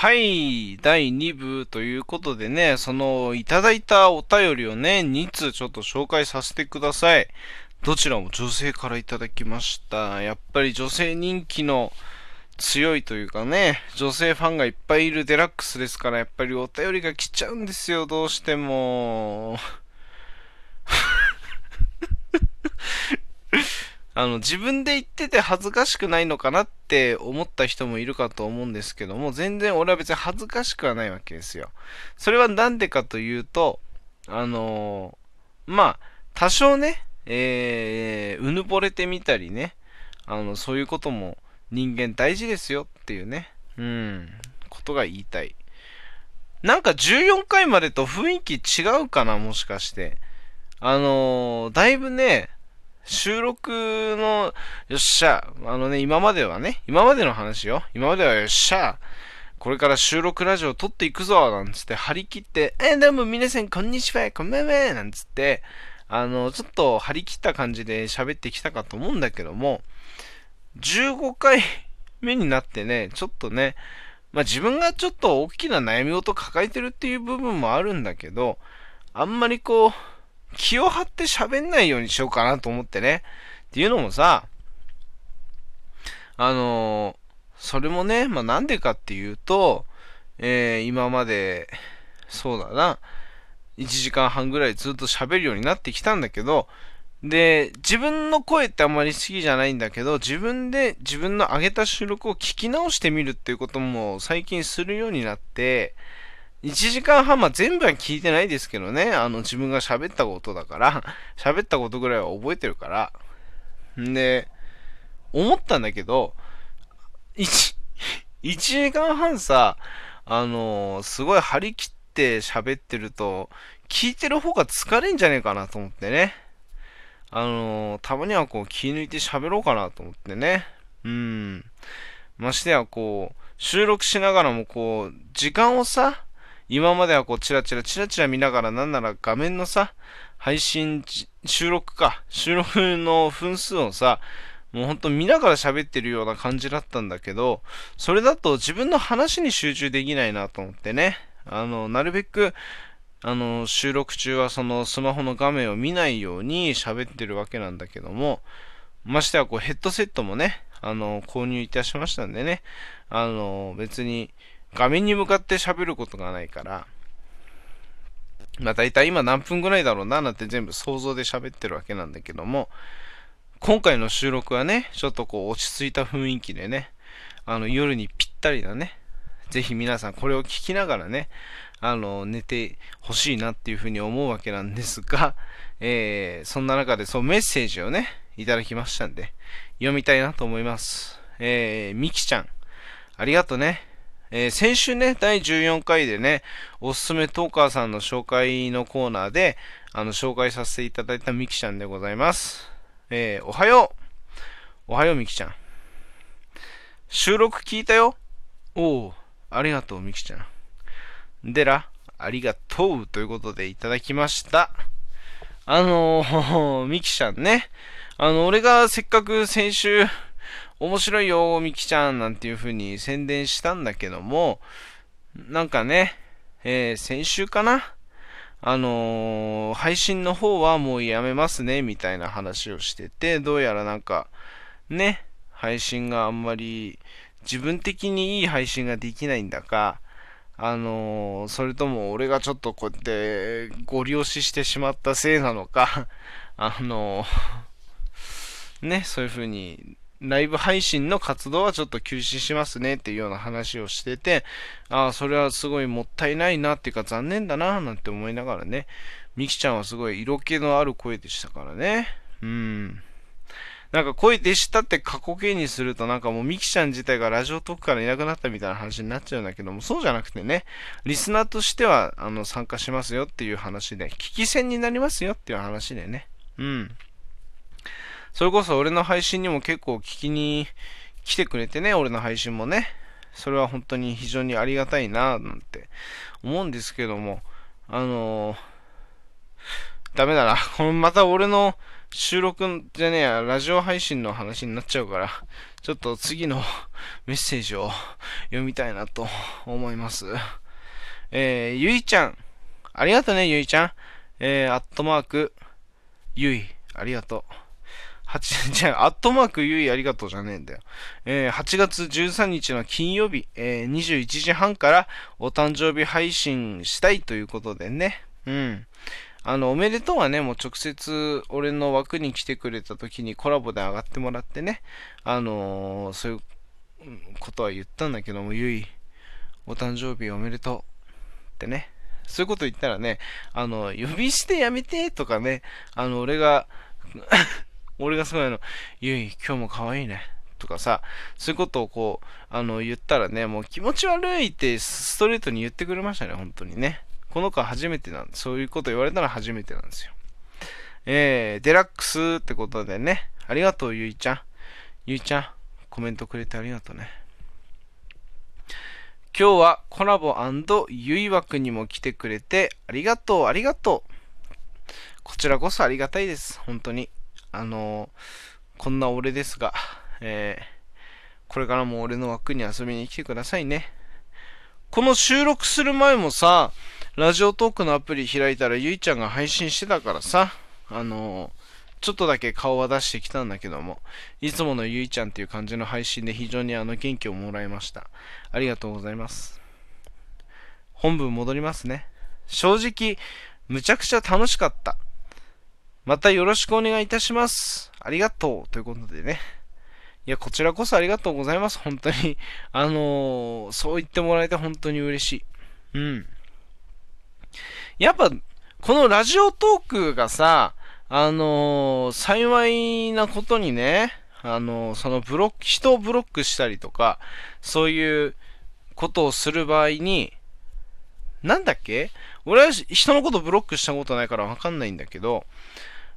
はい、第2部ということでね、その、いただいたお便りをね、2通ちょっと紹介させてください。どちらも女性からいただきました。やっぱり女性人気の強いというかね、女性ファンがいっぱいいるデラックスですから、やっぱりお便りが来ちゃうんですよ、どうしても。あの、自分で言ってて恥ずかしくないのかなって思った人もいるかと思うんですけども、全然俺は別に恥ずかしくはないわけですよ。それはなんでかというと、あのーまあ、多少ね、えー、うぬぼれてみたりね、あの、そういうことも人間大事ですよっていうね、うん、ことが言いたい。なんか14回までと雰囲気違うかな、もしかして。あのーだいぶね、収録の、よっしゃ、あのね、今まではね、今までの話よ。今まではよっしゃ、これから収録ラジオ撮っていくぞ、なんつって張り切って、え、どうも皆さんこんにちは、こんばんは、なんつって、あの、ちょっと張り切った感じで喋ってきたかと思うんだけども、15回目になってね、ちょっとね、まあ自分がちょっと大きな悩み事抱えてるっていう部分もあるんだけど、あんまりこう、気を張って喋んないようにしようかなと思ってね。っていうのもさ、あのそれもね、まあなんでかっていうと、えー今まで、そうだな、1時間半ぐらいずっと喋るようになってきたんだけど、で、自分の声ってあんまり好きじゃないんだけど、自分で自分の上げた収録を聞き直してみるっていうことも最近するようになって、1時間半、まあ、全部は聞いてないですけどね、あの自分が喋ったことだから、喋ったことぐらいは覚えてるから。んで、思ったんだけど、1、1時間半さ、あのすごい張り切って喋ってると、聞いてる方が疲れんじゃねえかなと思ってね。あのたまにはこう気抜いて喋ろうかなと思ってね。うん。ましてやこう、収録しながらもこう、時間をさ、今まではこう、チラチラチラチラ見ながら、なんなら画面のさ、配信、収録か、収録の分数をさ、もうほんと見ながら喋ってるような感じだったんだけど、それだと自分の話に集中できないなと思ってね。あの、なるべく、あの、収録中はそのスマホの画面を見ないように喋ってるわけなんだけども、ましてやこうヘッドセットもね、あの、購入いたしましたんでね、あの、別に画面に向かって喋ることがないから、まあ大体今何分ぐらいだろうななんて全部想像で喋ってるわけなんだけども、今回の収録はね、ちょっとこう落ち着いた雰囲気でね、あの夜にぴったりなね、ぜひ皆さんこれを聞きながらね、あの、寝てほしいなっていうふうに思うわけなんですが、えー、そんな中でそうメッセージをね、いただきましたんで、読みたいなと思います。えー、みきちゃん、ありがとね。えー先週ね、第14回でね、おすすめトーカーさんの紹介のコーナーで、あの、紹介させていただいたみきちゃんでございます。えーおはよう。おはよう、みきちゃん。収録聞いたよ。おう、ありがとう、みきちゃん。でら、ありがとうということでいただきました。あのー、みきちゃんね。あの、俺がせっかく先週、面白いよ、みきちゃんなんていう風に宣伝したんだけども、なんかね、えー先週かな？あのー配信の方はもうやめますね、みたいな話をしてて、どうやらなんか、ね、配信があんまり、自分的にいい配信ができないんだか、あのーそれとも俺がちょっとこうやってご利用ししてしまったせいなのか、あのーね、そういう風に、ライブ配信の活動はちょっと休止しますねっていうような話をしてて、ああ、それはすごいもったいないなっていうか残念だななんて思いながらね、みきちゃんはすごい色気のある声でしたからね。うん。なんか声でしたって過去形にするとなんかもうミキちゃん自体がラジオトークからいなくなったみたいな話になっちゃうんだけども、そうじゃなくてね、リスナーとしてはあの参加しますよっていう話で、聞き戦になりますよっていう話でね。うん。それこそ俺の配信にも結構聞きに来てくれてね、俺の配信もね。それは本当に非常にありがたいななんて思うんですけども、あのーダメだな。こ のまた俺の収録じゃねえや、ラジオ配信の話になっちゃうから、ちょっと次の メッセージを読みたいなと思います。えー、ゆいちゃん。ありがとね、ゆいちゃん。えー、アットマーク、ゆい、ありがとう。8、じゃあ、アットマークゆいありがとうじゃねえんだよ。えー、8月13日の金曜日、えー、21時半からお誕生日配信したいということでね。うん。あの、おめでとうはね、もう直接俺の枠に来てくれた時にコラボで上がってもらってね、あのー、そういうことは言ったんだけども、ゆい、お誕生日おめでとうってね。そういうこと言ったらね、あの、呼び捨てやめてとかね、あの、俺が俺がすごいの、ゆい、今日も可愛いね。とかさ、そういうことをこう、あの、言ったらね、もう気持ち悪いってストレートに言ってくれましたね、本当にね。この子は初めてなんで、そういうこと言われたら初めてなんですよ。えー、デラックスってことでね、ありがとう、ゆいちゃん。ゆいちゃん、コメントくれてありがとうね。今日はコラボゆい枠にも来てくれてありがとう、ありがとう。こちらこそありがたいです、本当に。あの、こんな俺ですが、えー、これからも俺の枠に遊びに来てくださいね。この収録する前もさ、ラジオトークのアプリ開いたらゆいちゃんが配信してたからさ、あの、ちょっとだけ顔は出してきたんだけども、いつものゆいちゃんっていう感じの配信で非常にあの元気をもらいました。ありがとうございます。本文戻りますね。正直、むちゃくちゃ楽しかった。またよろしくお願いいたします。ありがとう。ということでね。いや、こちらこそありがとうございます。本当に。あのー、そう言ってもらえて本当に嬉しい。うん。やっぱ、このラジオトークがさ、あのー、幸いなことにね、あのー、そのブロック、人をブロックしたりとか、そういうことをする場合に、なんだっけ？俺は人のことブロックしたことないからわかんないんだけど、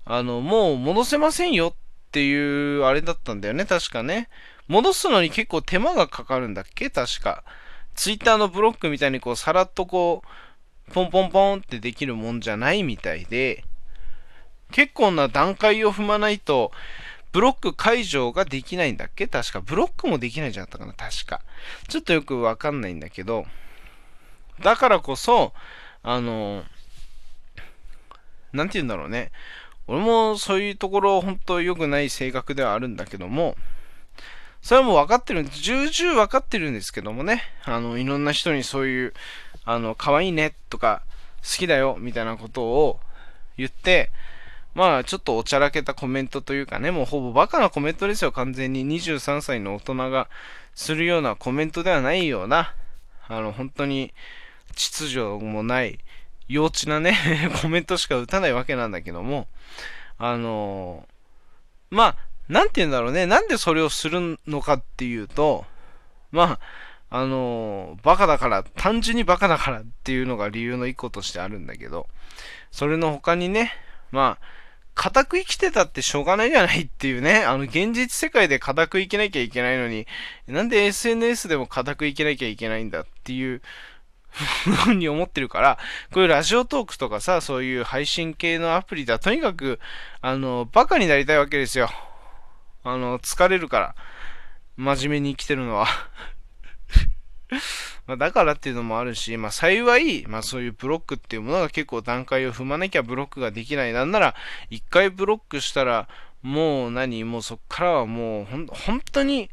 あの、もう戻せませんよっていうあれだったんだよね、確かね。戻すのに結構手間がかかるんだっけ？確か。ツイッターのブロックみたいにこう、さらっとこう、ポンポンポンってできるもんじゃないみたいで、結構な段階を踏まないと、ブロック解除ができないんだっけ？確か。ブロックもできないんじゃなかったかな？確か。ちょっとよくわかんないんだけど、だからこそ、あの、なんて言うんだろうね。俺もそういうところ本当良くない性格ではあるんだけども、それはもう分かってるんです。重々分かってるんですけどもね。あの、いろんな人にそういう、あの、可愛いねとか、好きだよみたいなことを言って、まあちょっとおちゃらけたコメントというかね、もうほぼバカなコメントですよ、完全に23歳の大人がするようなコメントではないような、あの、本当に秩序もない、幼稚なね コメントしか打たないわけなんだけども、あのまあ、なんて言うんだろうね、なんでそれをするのかっていうと、まあ、あのー、バカだから、単純にバカだからっていうのが理由の一個としてあるんだけど、それの他にね、まあ、固く生きてたってしょうがないじゃないっていうね、あの、現実世界で固く生きなきゃいけないのに、なんで SNS でも固く生きなきゃいけないんだっていう、ふうに思ってるから、こういうラジオトークとかさ、そういう配信系のアプリだ、とにかく、あの、バカになりたいわけですよ。あの、疲れるから。真面目に生きてるのはまだからっていうのもあるし、まあ幸い、まあそういうブロックっていうものが結構段階を踏まなきゃブロックができない。なんなら、一回ブロックしたら、もう何もうそっからはもうほん、本当に、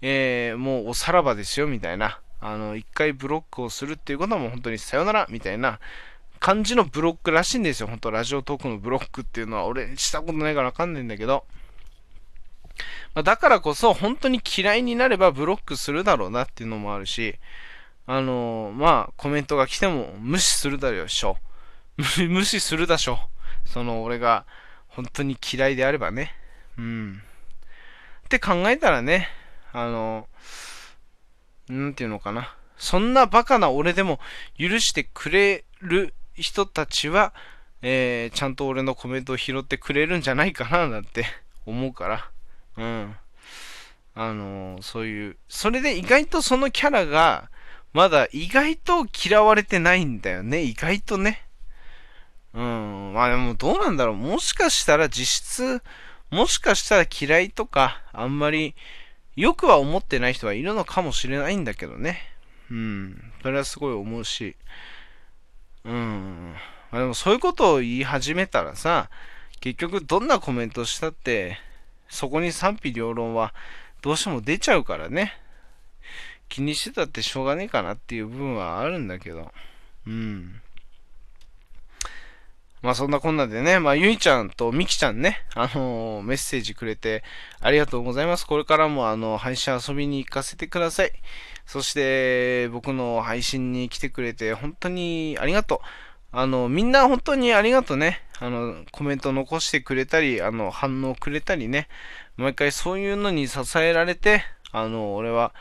えー、もうおさらばですよ、みたいな。あの、一回ブロックをするっていうことはもう本当にさよなら、みたいな感じのブロックらしいんですよ。本当ラジオトークのブロックっていうのは、俺したことないからわかんないんだけど。まあ、だからこそ、本当に嫌いになればブロックするだろうなっていうのもあるし、あのー、まあ、コメントが来ても無視するだろうしょ。無視するだしょ。その、俺が本当に嫌いであればね。うん。って考えたらね、あのー、なんていうのかな。そんなバカな俺でも許してくれる人たちは、えー、ちゃんと俺のコメントを拾ってくれるんじゃないかななんて 思うから。うん。あのー、そういう、それで意外とそのキャラが、まだ意外と嫌われてないんだよね。意外とね。うん。まあでもどうなんだろう。もしかしたら実質、もしかしたら嫌いとか、あんまりよくは思ってない人はいるのかもしれないんだけどね。うん。それはすごい思うし。うん。まあ、でもそういうことを言い始めたらさ、結局どんなコメントしたって、そこに賛否両論はどうしても出ちゃうからね。気にしてたってしょうがねえかなっていう部分はあるんだけど。うん。まあそんなこんなでね、まあゆいちゃんとみきちゃんね、あのー、メッセージくれてありがとうございます。これからもあの、配信遊びに行かせてください。そして僕の配信に来てくれて本当にありがとう。あの、みんな本当にありがとうね。あの、コメント残してくれたり、あの、反応くれたりね。毎回そういうのに支えられて、あの、俺は、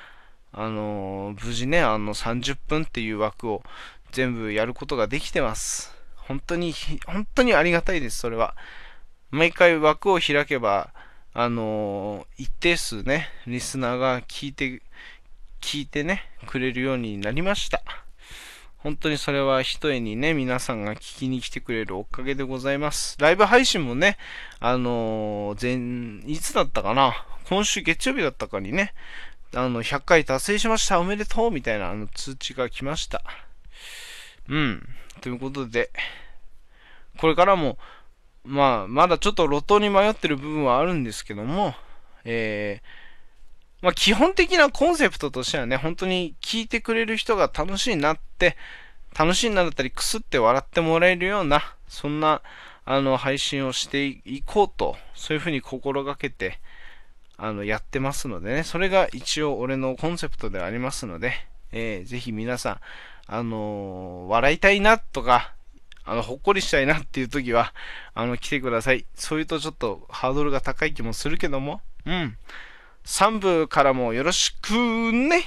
あの、無事ね、あの、30分っていう枠を全部やることができてます。本当に、本当にありがたいです、それは。毎回枠を開けば、あの一定数ね、リスナーが聞いて、聞いてね、くれるようになりました。本当にそれは一重にね、皆さんが聞きに来てくれるおかげでございます。ライブ配信もね、あのー、前、いつだったかな？今週月曜日だったかにね、あの、100回達成しました、おめでとうみたいなあの通知が来ました。うん。ということで、これからも、まあ、まだちょっと路頭に迷ってる部分はあるんですけども、えー、まあ、基本的なコンセプトとしてはね、本当に聞いてくれる人が楽しいなって、楽しいなだったり、くすって笑ってもらえるような、そんな、あの、配信をしていこうと、そういうふうに心がけて、あの、やってますのでね、それが一応俺のコンセプトではありますので、えー、ぜひ皆さん、あのー、笑いたいなとか、あの、ほっこりしたいなっていう時は、あの、来てください。そういうとちょっとハードルが高い気もするけども、うん。3部からもよろしくね。